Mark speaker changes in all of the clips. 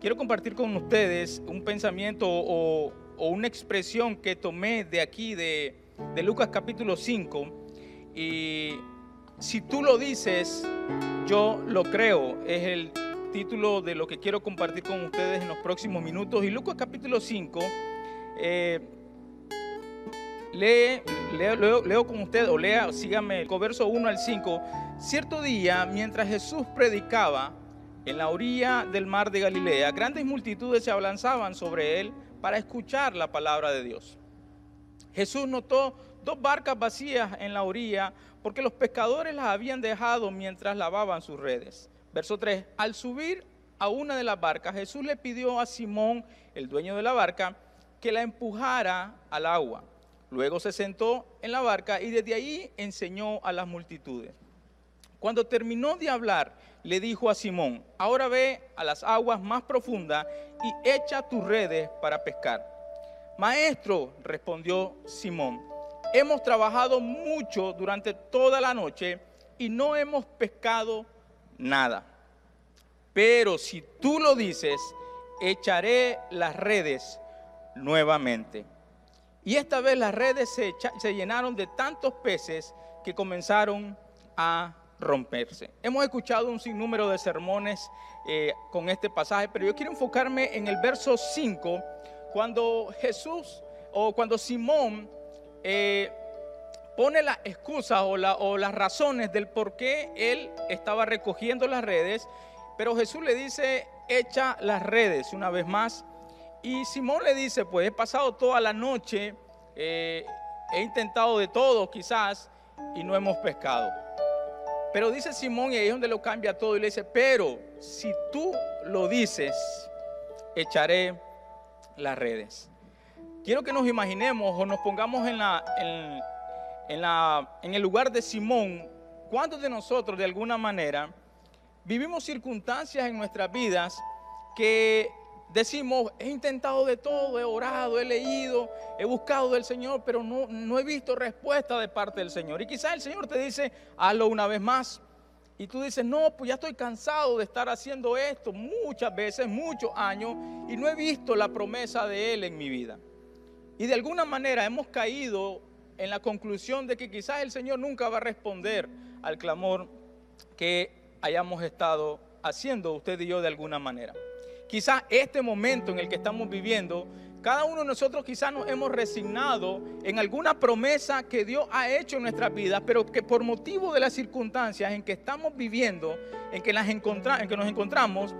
Speaker 1: quiero compartir con ustedes un pensamiento o, una expresión que tomé de aquí, de, Lucas capítulo 5. Y si tú lo dices, yo lo creo. Es el título de lo que quiero compartir con ustedes en los próximos minutos. Y Lucas capítulo 5, eh, lee, leo, leo, con usted, o lea, sígame el verso 1 al 5. Cierto día, mientras Jesús predicaba, en la orilla del mar de Galilea, grandes multitudes se abalanzaban sobre él para escuchar la palabra de Dios. Jesús notó dos barcas vacías en la orilla porque los pescadores las habían dejado mientras lavaban sus redes. Verso 3. Al subir a una de las barcas, Jesús le pidió a Simón, el dueño de la barca, que la empujara al agua. Luego se sentó en la barca y desde ahí enseñó a las multitudes. Cuando terminó de hablar, le dijo a Simón, ahora ve a las aguas más profundas y echa tus redes para pescar. Maestro, respondió Simón, hemos trabajado mucho durante toda la noche y no hemos pescado nada. Pero si tú lo dices, echaré las redes nuevamente. Y esta vez las redes se, se llenaron de tantos peces que comenzaron a romperse. Hemos escuchado un sinnúmero de sermones eh, con este pasaje, pero yo quiero enfocarme en el verso 5, cuando Jesús o cuando Simón eh, pone las excusas o, las razones del por qué él estaba recogiendo las redes, pero Jesús le dice, echa las redes una vez más. Y Simón le dice, pues he pasado toda la noche, eh, he intentado de todo quizás y no hemos pescado. Pero dice Simón, y ahí es donde lo cambia todo, y le dice, pero si tú lo dices, echaré las redes. Quiero que nos imaginemos o nos pongamos en, la, en, la, en el lugar de Simón. ¿Cuántos de nosotros, de alguna manera, vivimos circunstancias en nuestras vidas que decimos, he intentado de todo, he orado, he leído, he buscado del Señor, pero no, no he visto respuesta de parte del Señor. Y quizás el Señor te dice, hazlo una vez más. Y tú dices, no, pues ya estoy cansado de estar haciendo esto muchas veces, muchos años, y no he visto la promesa de Él en mi vida. Y de alguna manera hemos caído en la conclusión de que quizás el Señor nunca va a responder al clamor que hayamos estado haciendo usted y yo de alguna manera. Quizás este momento en el que estamos viviendo, cada uno de nosotros quizás nos hemos resignado en alguna promesa que Dios ha hecho en nuestras vidas, pero que por motivo de las circunstancias en que estamos viviendo, en que, en que nos encontramos,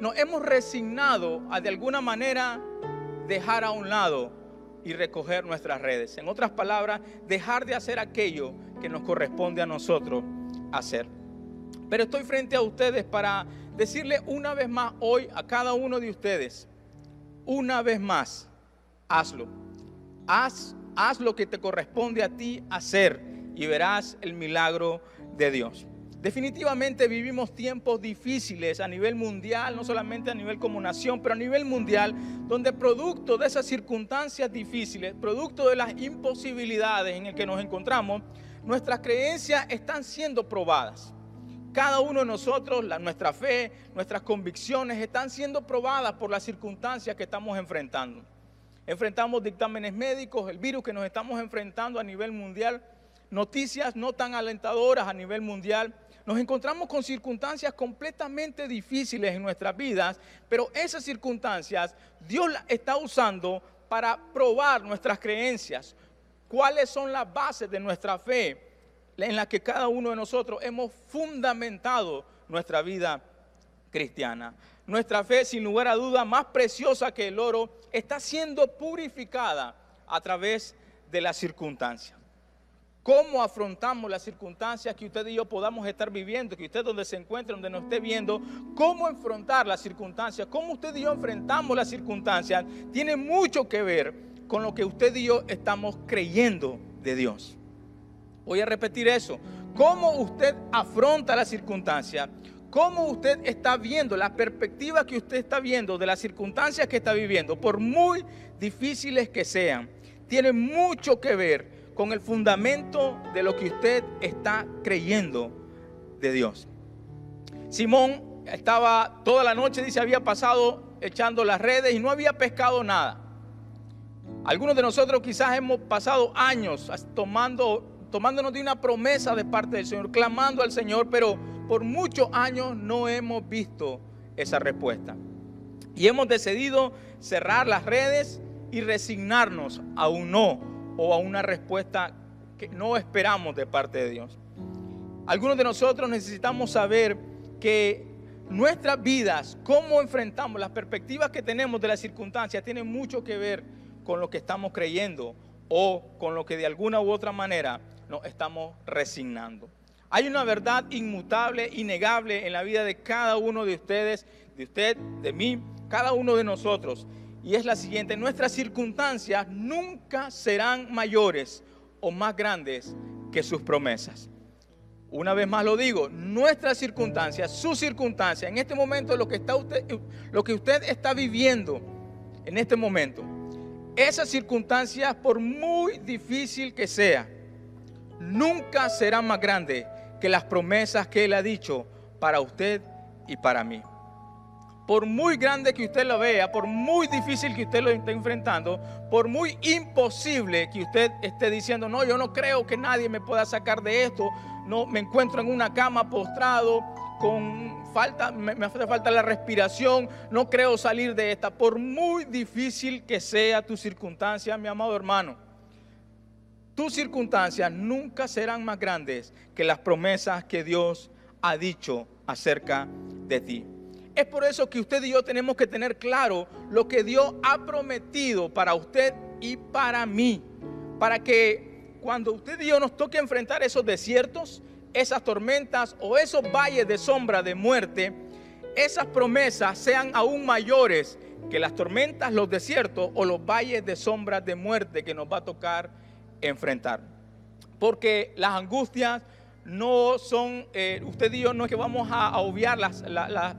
Speaker 1: nos hemos resignado a de alguna manera dejar a un lado y recoger nuestras redes. En otras palabras, dejar de hacer aquello que nos corresponde a nosotros hacer. Pero estoy frente a ustedes para decirle una vez más hoy a cada uno de ustedes, una vez más, hazlo. Haz, haz lo que te corresponde a ti hacer y verás el milagro de Dios. Definitivamente vivimos tiempos difíciles a nivel mundial, no solamente a nivel como nación, pero a nivel mundial, donde producto de esas circunstancias difíciles, producto de las imposibilidades en el que nos encontramos, nuestras creencias están siendo probadas. Cada uno de nosotros, nuestra fe, nuestras convicciones están siendo probadas por las circunstancias que estamos enfrentando. Enfrentamos dictámenes médicos, el virus que nos estamos enfrentando a nivel mundial, noticias no tan alentadoras a nivel mundial. Nos encontramos con circunstancias completamente difíciles en nuestras vidas, pero esas circunstancias Dios las está usando para probar nuestras creencias, cuáles son las bases de nuestra fe, en la que cada uno de nosotros hemos fundamentado nuestra vida cristiana. Nuestra fe, sin lugar a duda, más preciosa que el oro, está siendo purificada a través de las circunstancias. ¿Cómo afrontamos las circunstancias que usted y yo podamos estar viviendo? Que usted donde se encuentre, donde nos esté viendo, cómo afrontar las circunstancias, cómo usted y yo enfrentamos las circunstancias, tiene mucho que ver con lo que usted y yo estamos creyendo de Dios. Voy a repetir eso. ¿Cómo usted afronta la circunstancia? ¿Cómo usted está viendo la perspectiva que usted está viendo de las circunstancias que está viviendo, por muy difíciles que sean? Tiene mucho que ver con el fundamento de lo que usted está creyendo de Dios. Simón estaba toda la noche, dice, había pasado echando las redes y no había pescado nada. Algunos de nosotros quizás hemos pasado años tomando, tomándonos de una promesa de parte del Señor, clamando al Señor, pero por muchos años no hemos visto esa respuesta. Y hemos decidido cerrar las redes y resignarnos a un no o a una respuesta que no esperamos de parte de Dios. Algunos de nosotros necesitamos saber que nuestras vidas, cómo enfrentamos las perspectivas que tenemos de las circunstancias, tienen mucho que ver con lo que estamos creyendo o con lo que de alguna u otra manera nos estamos resignando. Hay una verdad inmutable, innegable en la vida de cada uno de ustedes, de usted, de mí, cada uno de nosotros. Y es la siguiente, nuestras circunstancias nunca serán mayores o más grandes que sus promesas. Una vez más lo digo, nuestras circunstancias, su circunstancia, en este momento lo que, está usted, lo que usted está viviendo en este momento, esas circunstancias, por muy difícil que sea, nunca serán más grandes que las promesas que Él ha dicho para usted y para mí. Por muy grande que usted lo vea, por muy difícil que usted lo esté enfrentando, por muy imposible que usted esté diciendo, no, yo no creo que nadie me pueda sacar de esto, no me encuentro en una cama postrado con falta, me, me hace falta la respiración, no creo salir de esta, por muy difícil que sea tu circunstancia, mi amado hermano tus circunstancias nunca serán más grandes que las promesas que Dios ha dicho acerca de ti. Es por eso que usted y yo tenemos que tener claro lo que Dios ha prometido para usted y para mí. Para que cuando usted y yo nos toque enfrentar esos desiertos, esas tormentas o esos valles de sombra de muerte, esas promesas sean aún mayores que las tormentas, los desiertos o los valles de sombra de muerte que nos va a tocar enfrentar. Porque las angustias no son, eh, usted y yo no es que vamos a, obviar las,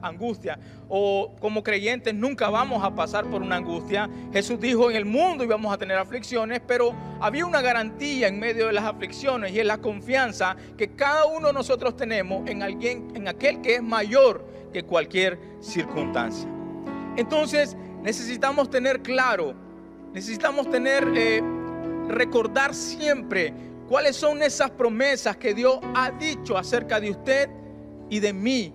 Speaker 1: angustias o como creyentes nunca vamos a pasar por una angustia. Jesús dijo en el mundo íbamos a tener aflicciones, pero había una garantía en medio de las aflicciones y es la confianza que cada uno de nosotros tenemos en alguien, en aquel que es mayor que cualquier circunstancia. Entonces necesitamos tener claro, necesitamos tener eh, recordar siempre cuáles son esas promesas que Dios ha dicho acerca de usted y de mí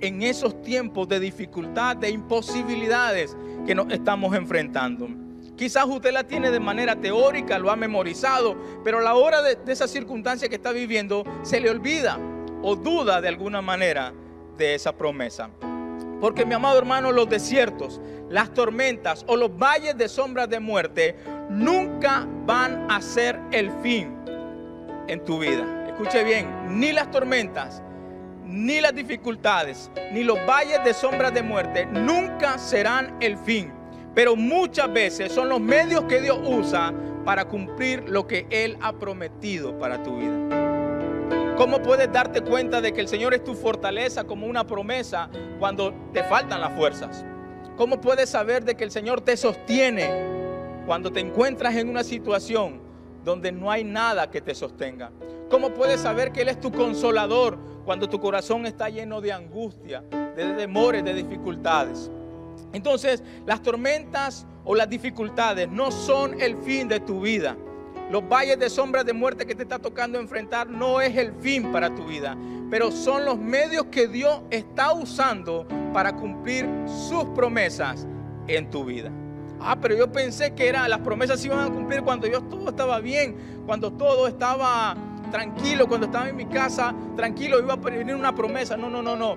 Speaker 1: en esos tiempos de dificultad, de imposibilidades que nos estamos enfrentando. Quizás usted la tiene de manera teórica, lo ha memorizado, pero a la hora de, esa circunstancia que está viviendo se le olvida o duda de alguna manera de esa promesa. Porque mi amado hermano, los desiertos, las tormentas o los valles de sombras de muerte nunca van a ser el fin en tu vida. Escuche bien, ni las tormentas, ni las dificultades, ni los valles de sombras de muerte nunca serán el fin. Pero muchas veces son los medios que Dios usa para cumplir lo que Él ha prometido para tu vida. ¿Cómo puedes darte cuenta de que el Señor es tu fortaleza como una promesa cuando te faltan las fuerzas? ¿Cómo puedes saber de que el Señor te sostiene cuando te encuentras en una situación donde no hay nada que te sostenga? ¿Cómo puedes saber que Él es tu consolador cuando tu corazón está lleno de angustia, de demores, de dificultades? Entonces, las tormentas o las dificultades no son el fin de tu vida. Los valles de sombras de muerte que te está tocando enfrentar no es el fin para tu vida, pero son los medios que Dios está usando para cumplir sus promesas en tu vida. Ah, pero yo pensé que era, las promesas se iban a cumplir cuando todo estaba bien, cuando todo estaba tranquilo, cuando estaba en mi casa tranquilo, iba a venir una promesa. No, no, no, no.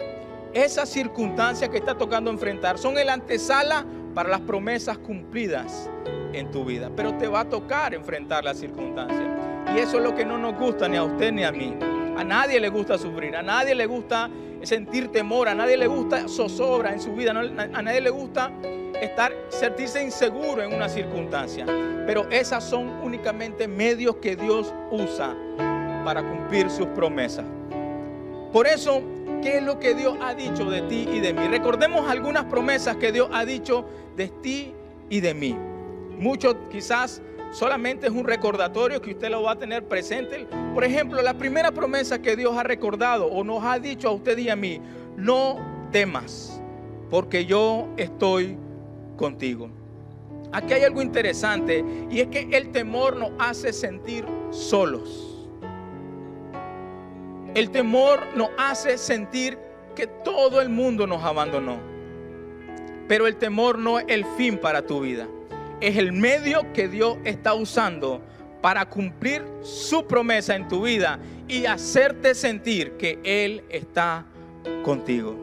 Speaker 1: Esas circunstancias que está tocando enfrentar son el antesala para las promesas cumplidas en tu vida. Pero te va a tocar enfrentar las circunstancias. Y eso es lo que no nos gusta ni a usted ni a mí. A nadie le gusta sufrir, a nadie le gusta sentir temor, a nadie le gusta zozobra en su vida, a nadie le gusta estar, sentirse inseguro en una circunstancia. Pero esas son únicamente medios que Dios usa para cumplir sus promesas. Por eso, ¿qué es lo que Dios ha dicho de ti y de mí? Recordemos algunas promesas que Dios ha dicho de ti y de mí. Muchos quizás solamente es un recordatorio que usted lo va a tener presente. Por ejemplo, la primera promesa que Dios ha recordado o nos ha dicho a usted y a mí, no temas, porque yo estoy contigo. Aquí hay algo interesante y es que el temor nos hace sentir solos. El temor nos hace sentir que todo el mundo nos abandonó. Pero el temor no es el fin para tu vida. Es el medio que Dios está usando para cumplir su promesa en tu vida y hacerte sentir que Él está contigo.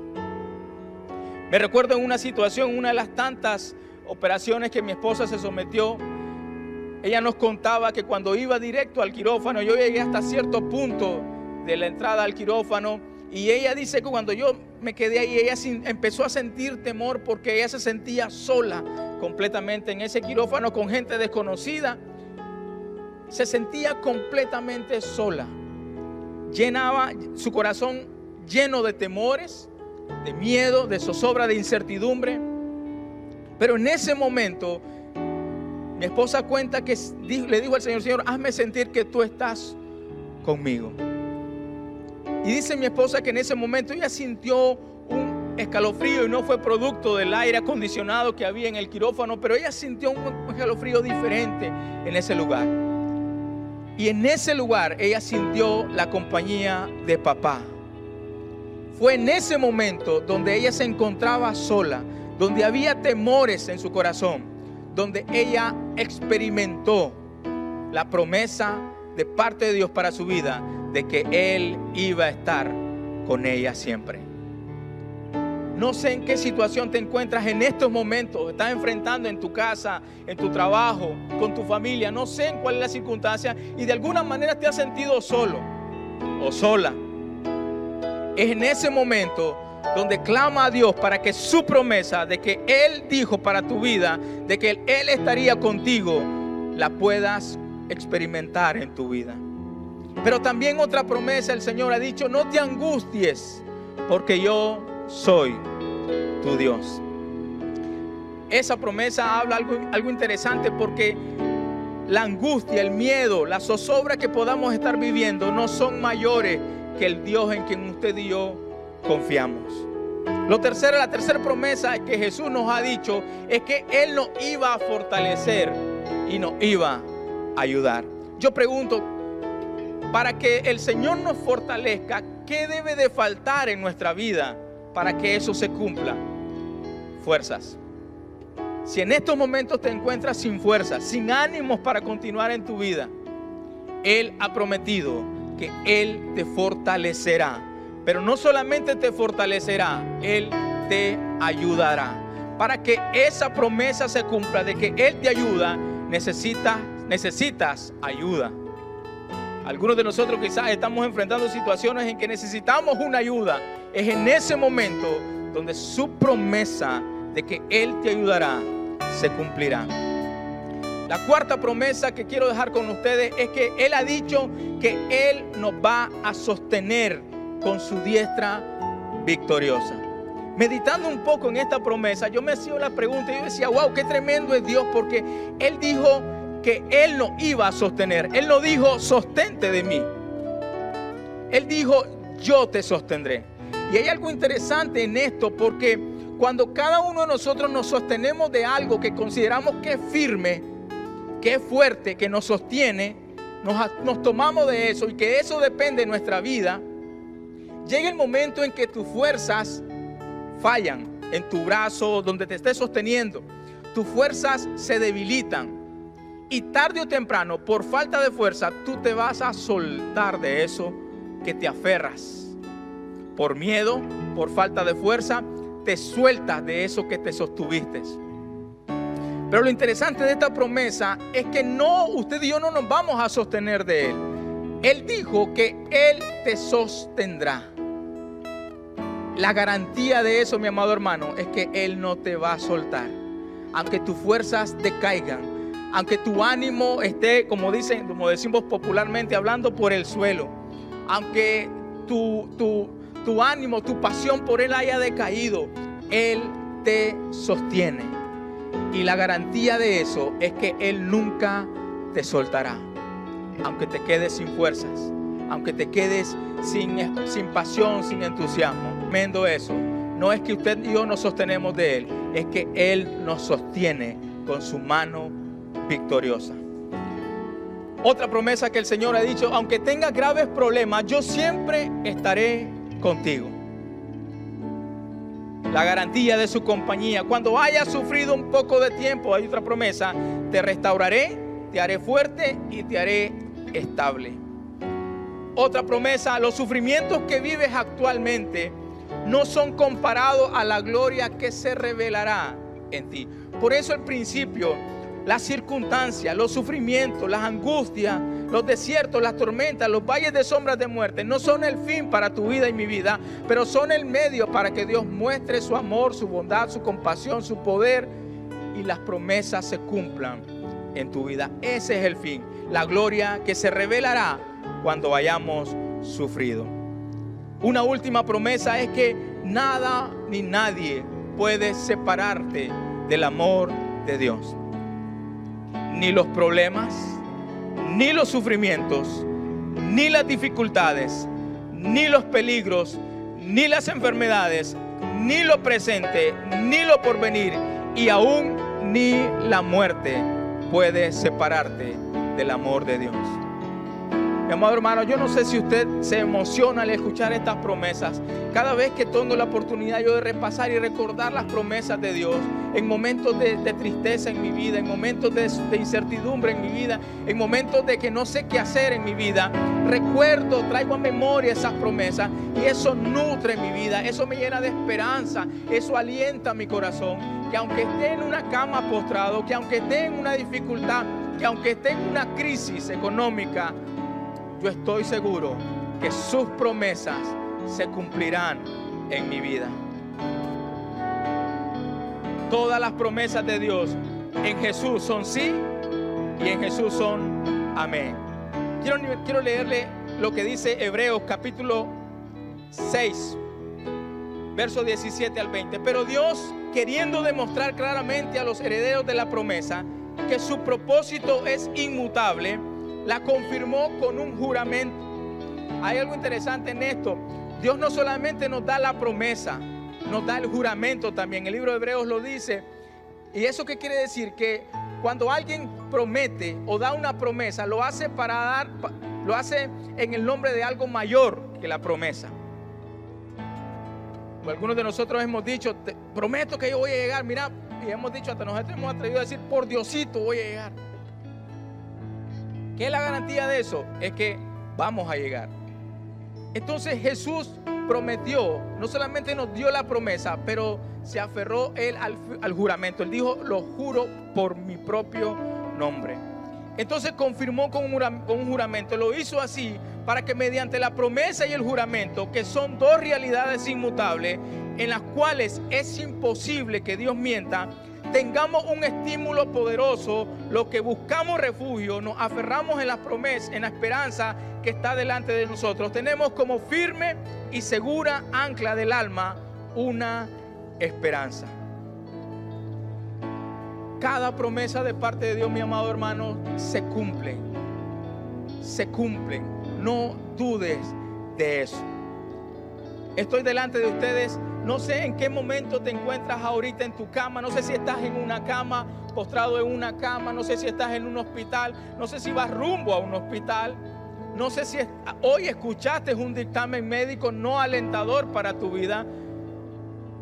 Speaker 1: Me recuerdo en una situación, una de las tantas operaciones que mi esposa se sometió, ella nos contaba que cuando iba directo al quirófano, yo llegué hasta cierto punto de la entrada al quirófano y ella dice que cuando yo me quedé ahí, ella empezó a sentir temor porque ella se sentía sola completamente en ese quirófano con gente desconocida. Se sentía completamente sola. Llenaba su corazón lleno de temores, de miedo, de zozobra, de incertidumbre. Pero en ese momento, mi esposa cuenta que le dijo al Señor, Señor, hazme sentir que tú estás conmigo. Y dice mi esposa que en ese momento ella sintió un escalofrío y no fue producto del aire acondicionado que había en el quirófano, pero ella sintió un escalofrío diferente en ese lugar. Y en ese lugar ella sintió la compañía de papá. Fue en ese momento donde ella se encontraba sola, donde había temores en su corazón, donde ella experimentó la promesa de parte de Dios para su vida de que Él iba a estar con ella siempre. No sé en qué situación te encuentras en estos momentos, estás enfrentando en tu casa, en tu trabajo, con tu familia, no sé en cuál es la circunstancia y de alguna manera te has sentido solo o sola. Es en ese momento donde clama a Dios para que su promesa de que Él dijo para tu vida, de que Él estaría contigo, la puedas experimentar en tu vida. Pero también otra promesa el Señor ha dicho, no te angusties, porque yo soy tu Dios. Esa promesa habla algo, algo interesante porque la angustia, el miedo, la zozobra que podamos estar viviendo no son mayores que el Dios en quien usted y yo confiamos. Lo tercero, la tercera promesa que Jesús nos ha dicho es que Él nos iba a fortalecer y nos iba a ayudar. Yo pregunto, para que el Señor nos fortalezca, ¿qué debe de faltar en nuestra vida para que eso se cumpla? Fuerzas. Si en estos momentos te encuentras sin fuerzas, sin ánimos para continuar en tu vida, Él ha prometido que Él te fortalecerá. Pero no solamente te fortalecerá, Él te ayudará. Para que esa promesa se cumpla de que Él te ayuda, necesitas, necesitas ayuda. Algunos de nosotros quizás estamos enfrentando situaciones en que necesitamos una ayuda. Es en ese momento donde su promesa de que Él te ayudará se cumplirá. La cuarta promesa que quiero dejar con ustedes es que Él ha dicho que Él nos va a sostener con su diestra victoriosa. Meditando un poco en esta promesa, yo me hacía la pregunta y yo decía, wow, qué tremendo es Dios porque Él dijo que Él nos iba a sostener. Él no dijo, sostente de mí. Él dijo, yo te sostendré. Y hay algo interesante en esto porque cuando cada uno de nosotros nos sostenemos de algo que consideramos que es firme, que es fuerte, que nos sostiene, nos, tomamos de eso y que eso depende de nuestra vida, llega el momento en que tus fuerzas fallan en tu brazo donde te estés sosteniendo. Tus fuerzas se debilitan. Y tarde o temprano, por falta de fuerza, tú te vas a soltar de eso que te aferras. Por miedo, por falta de fuerza, te sueltas de eso que te sostuviste. Pero lo interesante de esta promesa es que no, usted y yo no nos vamos a sostener de Él. Él dijo que Él te sostendrá. La garantía de eso, mi amado hermano, es que Él no te va a soltar. Aunque tus fuerzas decaigan, aunque tu ánimo esté, como dicen, como decimos popularmente hablando, por el suelo, aunque tu, tu, tu ánimo, tu pasión por Él haya decaído, Él te sostiene. Y la garantía de eso es que Él nunca te soltará. Aunque te quedes sin fuerzas, aunque te quedes sin, sin pasión, sin entusiasmo. Tremendo eso. no es que usted y yo nos sostenemos de Él, es que Él nos sostiene con su mano victoriosa. Otra promesa que el Señor ha dicho, aunque tenga graves problemas, yo siempre estaré contigo. La garantía de su compañía. Cuando hayas sufrido un poco de tiempo, hay otra promesa, te restauraré, te haré fuerte y te haré estable. Otra promesa, los sufrimientos que vives actualmente no son comparados a la gloria que se revelará en ti. Por eso el principio las circunstancias, los sufrimientos, las angustias, los desiertos, las tormentas, los valles de sombras de muerte, no son el fin para tu vida y mi vida, pero son el medio para que Dios muestre su amor, su bondad, su compasión, su poder y las promesas se cumplan en tu vida. Ese es el fin, la gloria que se revelará cuando hayamos sufrido. Una última promesa es que nada ni nadie puede separarte del amor de Dios ni los problemas, ni los sufrimientos, ni las dificultades, ni los peligros, ni las enfermedades, ni lo presente, ni lo porvenir, y aún ni la muerte puede separarte del amor de Dios. Mi amado hermano, yo no sé si usted se emociona al escuchar estas promesas. Cada vez que tengo la oportunidad yo de repasar y recordar las promesas de Dios, en momentos de, tristeza en mi vida, en momentos de, de, incertidumbre en mi vida, en momentos de que no sé qué hacer en mi vida, recuerdo, traigo a memoria esas promesas y eso nutre mi vida, eso me llena de esperanza, eso alienta mi corazón, que aunque esté en una cama postrado, que aunque esté en una dificultad, que aunque esté en una crisis económica, yo estoy seguro que sus promesas se cumplirán en mi vida. Todas las promesas de Dios en Jesús son sí y en Jesús son amén. Quiero, quiero leerle lo que dice Hebreos capítulo 6, verso 17 al 20. Pero Dios, queriendo demostrar claramente a los herederos de la promesa que su propósito es inmutable, la confirmó con un juramento. Hay algo interesante en esto. Dios no solamente nos da la promesa, nos da el juramento también. El libro de Hebreos lo dice. ¿Y eso qué quiere decir? Que cuando alguien promete o da una promesa, lo hace para dar, lo hace en el nombre de algo mayor que la promesa. algunos de nosotros hemos dicho, prometo que yo voy a llegar, mira, y hemos dicho, hasta nosotros hemos atrevido a decir, por Diosito voy a llegar. ¿Qué es la garantía de eso? Es que vamos a llegar. Entonces Jesús prometió, no solamente nos dio la promesa, pero se aferró él al, juramento. Él dijo, lo juro por mi propio nombre. Entonces confirmó con un juramento. Lo hizo así para que mediante la promesa y el juramento, que son dos realidades inmutables, en las cuales es imposible que Dios mienta, tengamos un estímulo poderoso, lo que buscamos refugio, nos aferramos en la promesa, en la esperanza que está delante de nosotros. Tenemos como firme y segura ancla del alma una esperanza. Cada promesa de parte de Dios, mi amado hermano, se cumple. Se cumplen. No dudes de eso. Estoy delante de ustedes no sé en qué momento te encuentras ahorita en tu cama. No sé si estás en una cama, postrado en una cama. No sé si estás en un hospital. No sé si vas rumbo a un hospital. No sé si hoy escuchaste un dictamen médico no alentador para tu vida.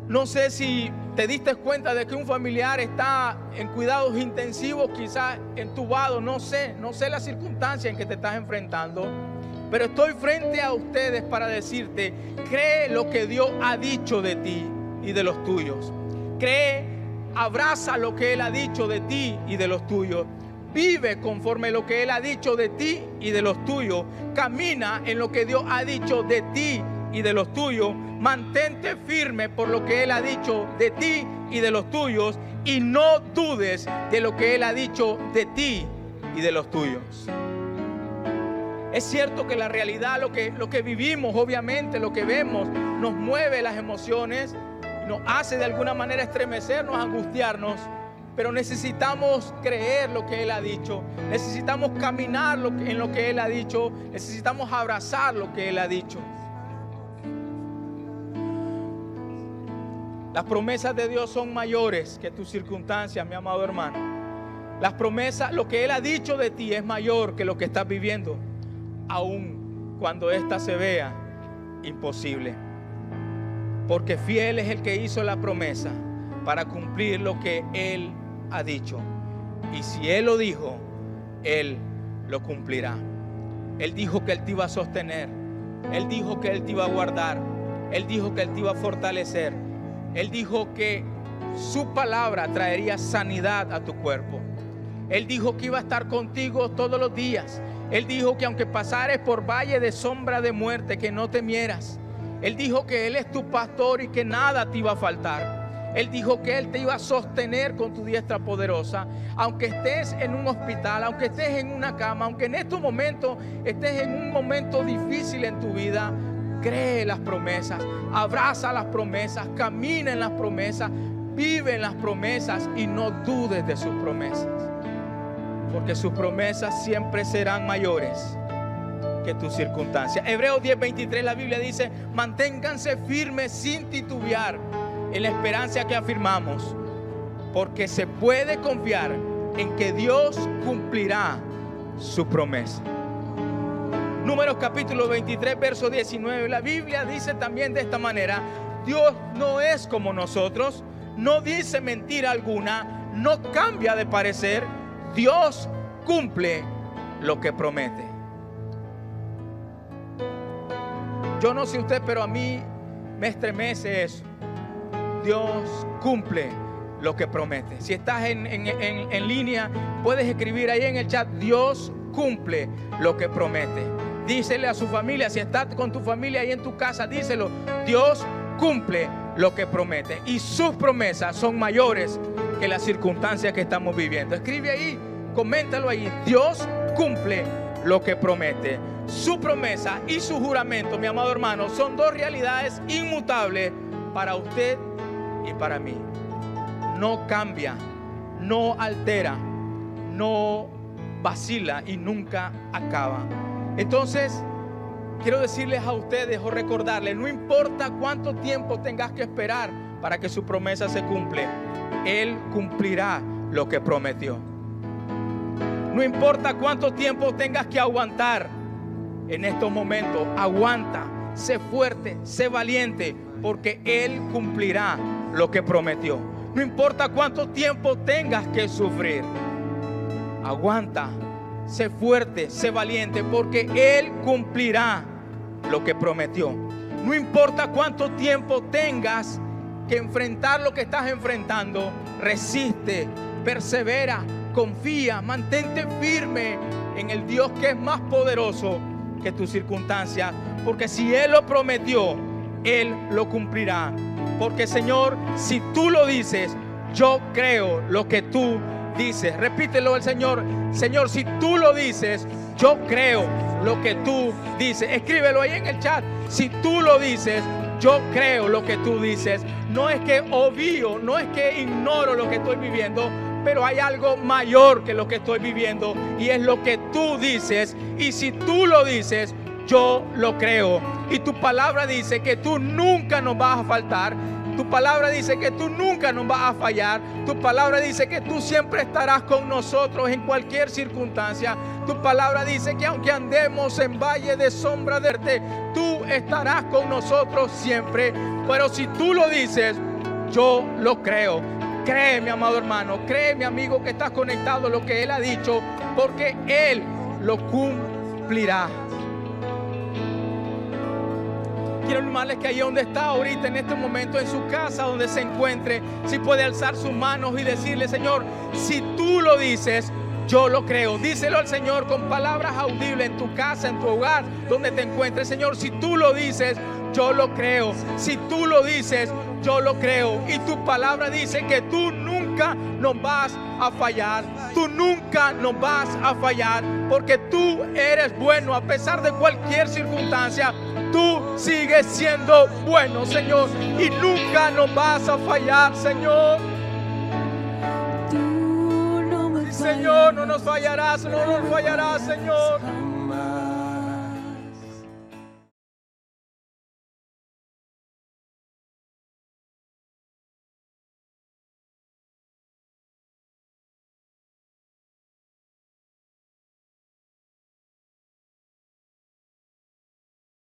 Speaker 1: No sé si te diste cuenta de que un familiar está en cuidados intensivos, quizás entubado. No sé, no sé la circunstancia en que te estás enfrentando. Pero estoy frente a ustedes para decirte, cree lo que Dios ha dicho de ti y de los tuyos. Cree, abraza lo que Él ha dicho de ti y de los tuyos. Vive conforme lo que Él ha dicho de ti y de los tuyos. Camina en lo que Dios ha dicho de ti y de los tuyos. Mantente firme por lo que Él ha dicho de ti y de los tuyos. Y no dudes de lo que Él ha dicho de ti y de los tuyos. Es cierto que la realidad, lo que, lo que vivimos, obviamente, lo que vemos, nos mueve las emociones, nos hace de alguna manera estremecernos, angustiarnos, pero necesitamos creer lo que Él ha dicho, necesitamos caminar en lo que Él ha dicho, necesitamos abrazar lo que Él ha dicho. Las promesas de Dios son mayores que tus circunstancias, mi amado hermano. Las promesas, lo que Él ha dicho de ti es mayor que lo que estás viviendo, aun cuando ésta se vea imposible. Porque fiel es el que hizo la promesa para cumplir lo que Él ha dicho. Y si Él lo dijo, Él lo cumplirá. Él dijo que Él te iba a sostener. Él dijo que Él te iba a guardar. Él dijo que Él te iba a fortalecer. Él dijo que su palabra traería sanidad a tu cuerpo. Él dijo que iba a estar contigo todos los días. Él dijo que aunque pasares por valle de sombra de muerte, que no temieras. Él dijo que Él es tu pastor y que nada te iba a faltar. Él dijo que Él te iba a sostener con tu diestra poderosa. Aunque estés en un hospital, aunque estés en una cama, aunque en estos momentos estés en un momento difícil en tu vida, cree las promesas, abraza las promesas, camina en las promesas, vive en las promesas y no dudes de sus promesas. Porque sus promesas siempre serán mayores que tus circunstancias. Hebreos 10:23 la Biblia dice, manténganse firmes sin titubear en la esperanza que afirmamos, porque se puede confiar en que Dios cumplirá su promesa. Números capítulo 23, verso 19. La Biblia dice también de esta manera, Dios no es como nosotros, no dice mentira alguna, no cambia de parecer, Dios cumple lo que promete. Yo no sé usted, pero a mí me estremece eso. Dios cumple lo que promete. Si estás en, línea, puedes escribir ahí en el chat, Dios cumple lo que promete. Dísele a su familia, si estás con tu familia ahí en tu casa, díselo, Dios cumple lo que promete. Y sus promesas son mayores que las circunstancias que estamos viviendo. Escribe ahí, coméntalo ahí, Dios cumple lo que promete. Su promesa y su juramento, mi amado hermano, son dos realidades inmutables para usted y para mí. No cambia, no altera, no vacila y nunca acaba. Entonces, quiero decirles a ustedes o recordarles, no importa cuánto tiempo tengas que esperar para que su promesa se cumple, Él cumplirá lo que prometió. No importa cuánto tiempo tengas que aguantar en estos momentos, aguanta, sé fuerte, sé valiente, porque Él cumplirá lo que prometió. No importa cuánto tiempo tengas que sufrir. Aguanta, sé fuerte, sé valiente, porque Él cumplirá lo que prometió. No importa cuánto tiempo tengas que enfrentar lo que estás enfrentando, resiste, persevera, confía, mantente firme en el Dios que es más poderoso que tus circunstancias, porque si Él lo prometió, Él lo cumplirá. Porque Señor, si tú lo dices, yo creo lo que tú dices. Repítelo al Señor. Señor, si tú lo dices, yo creo lo que tú dices. Escríbelo ahí en el chat. Si tú lo dices, yo creo lo que tú dices. No es que obvio, no es que ignoro lo que estoy viviendo, pero hay algo mayor que lo que estoy viviendo y es lo que tú dices. Y si tú lo dices, yo lo creo. Y tu palabra dice que tú nunca nos vas a faltar. Tu palabra dice que tú nunca nos vas a fallar. Tu palabra dice que tú siempre estarás con nosotros en cualquier circunstancia. Tu palabra dice que aunque andemos en valle de sombra de verte, tú estarás con nosotros siempre. Pero si tú lo dices, yo lo creo. Cree, mi amado hermano, cree, mi amigo, que estás conectado a lo que Él ha dicho, porque Él lo cumplirá. Quiero animarles que ahí donde está ahorita, en este momento, en su casa, donde se encuentre, si puede alzar sus manos y decirle, Señor, si tú lo dices, yo lo creo. Díselo al Señor con palabras audibles en tu casa, en tu hogar, donde te encuentres. Señor, si tú lo dices, yo lo creo. Si tú lo dices, yo lo creo. Y tu palabra dice que tú nunca nos vas a fallar. Tú nunca nos vas a fallar. Porque tú eres bueno a pesar de cualquier circunstancia. Tú sigues siendo bueno, Señor. Y nunca nos vas a fallar, Señor. Señor, no nos fallarás, no nos fallarás, Señor.